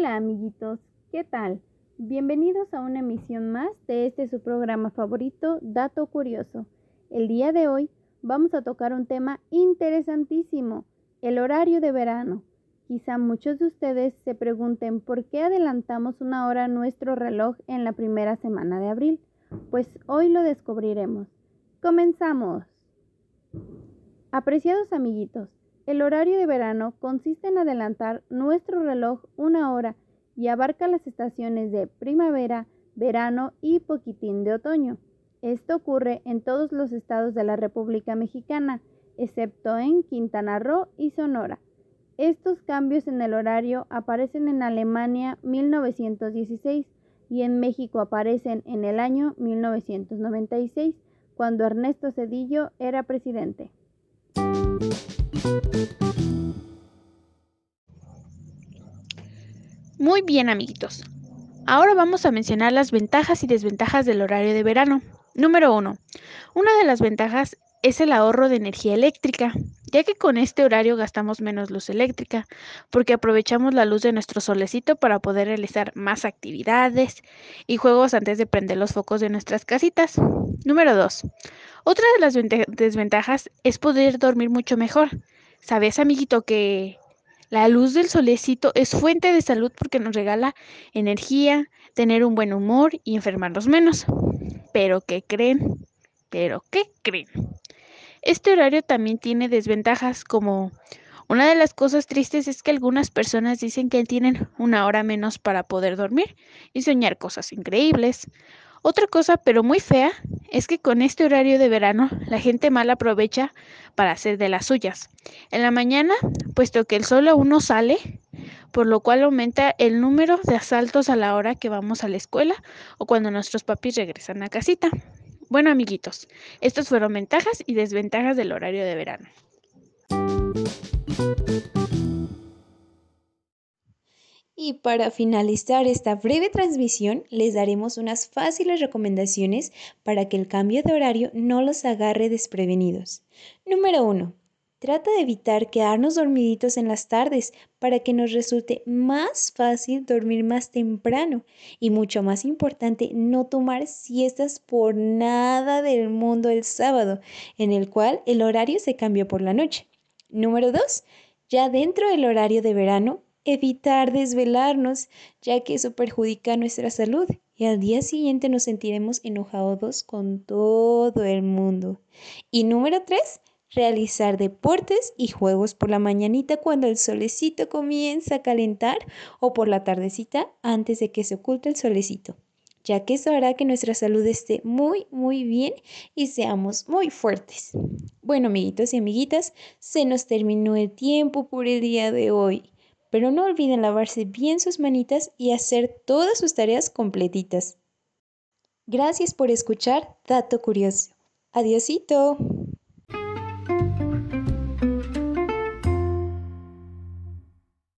Hola amiguitos, ¿qué tal? Bienvenidos a una emisión más de este su programa favorito, Dato Curioso. El día de hoy vamos a tocar un tema interesantísimo, el horario de verano. Quizá muchos de ustedes se pregunten por qué adelantamos una hora nuestro reloj en la primera semana de abril. Pues hoy lo descubriremos. Comenzamos. Apreciados amiguitos, el horario de verano consiste en adelantar nuestro reloj una hora y abarca las estaciones de primavera, verano y poquitín de otoño. Esto ocurre en todos los estados de la República Mexicana, excepto en Quintana Roo y Sonora. Estos cambios en el horario aparecen en Alemania 1916 y en México aparecen en el año 1996, cuando Ernesto Cedillo era presidente. Muy bien, amiguitos. Ahora vamos a mencionar las ventajas y desventajas del horario de verano. Número 1. Una de las ventajas es el ahorro de energía eléctrica, ya que con este horario gastamos menos luz eléctrica, porque aprovechamos la luz de nuestro solecito para poder realizar más actividades y juegos antes de prender los focos de nuestras casitas. Número 2. Otra de las desventajas es poder dormir mucho mejor. ¿Sabes, amiguito, que la luz del solecito es fuente de salud porque nos regala energía, tener un buen humor y enfermarnos menos? Pero ¿qué creen? ¿Pero qué creen? Este horario también tiene desventajas como una de las cosas tristes es que algunas personas dicen que tienen una hora menos para poder dormir y soñar cosas increíbles. Otra cosa, pero muy fea, es que con este horario de verano la gente mal aprovecha para hacer de las suyas. En la mañana, puesto que el sol aún no sale, por lo cual aumenta el número de asaltos a la hora que vamos a la escuela o cuando nuestros papis regresan a casita. Bueno, amiguitos, estas fueron ventajas y desventajas del horario de verano. Y para finalizar esta breve transmisión, les daremos unas fáciles recomendaciones para que el cambio de horario no los agarre desprevenidos. Número 1. Trata de evitar quedarnos dormiditos en las tardes para que nos resulte más fácil dormir más temprano y mucho más importante no tomar siestas por nada del mundo el sábado, en el cual el horario se cambia por la noche. Número 2. Ya dentro del horario de verano, evitar desvelarnos, ya que eso perjudica nuestra salud y al día siguiente nos sentiremos enojados con todo el mundo. Y número tres, realizar deportes y juegos por la mañanita cuando el solecito comienza a calentar o por la tardecita antes de que se oculte el solecito, ya que eso hará que nuestra salud esté muy, muy bien y seamos muy fuertes. Bueno, amiguitos y amiguitas, se nos terminó el tiempo por el día de hoy pero no olviden lavarse bien sus manitas y hacer todas sus tareas completitas. Gracias por escuchar Dato Curioso. Adiosito.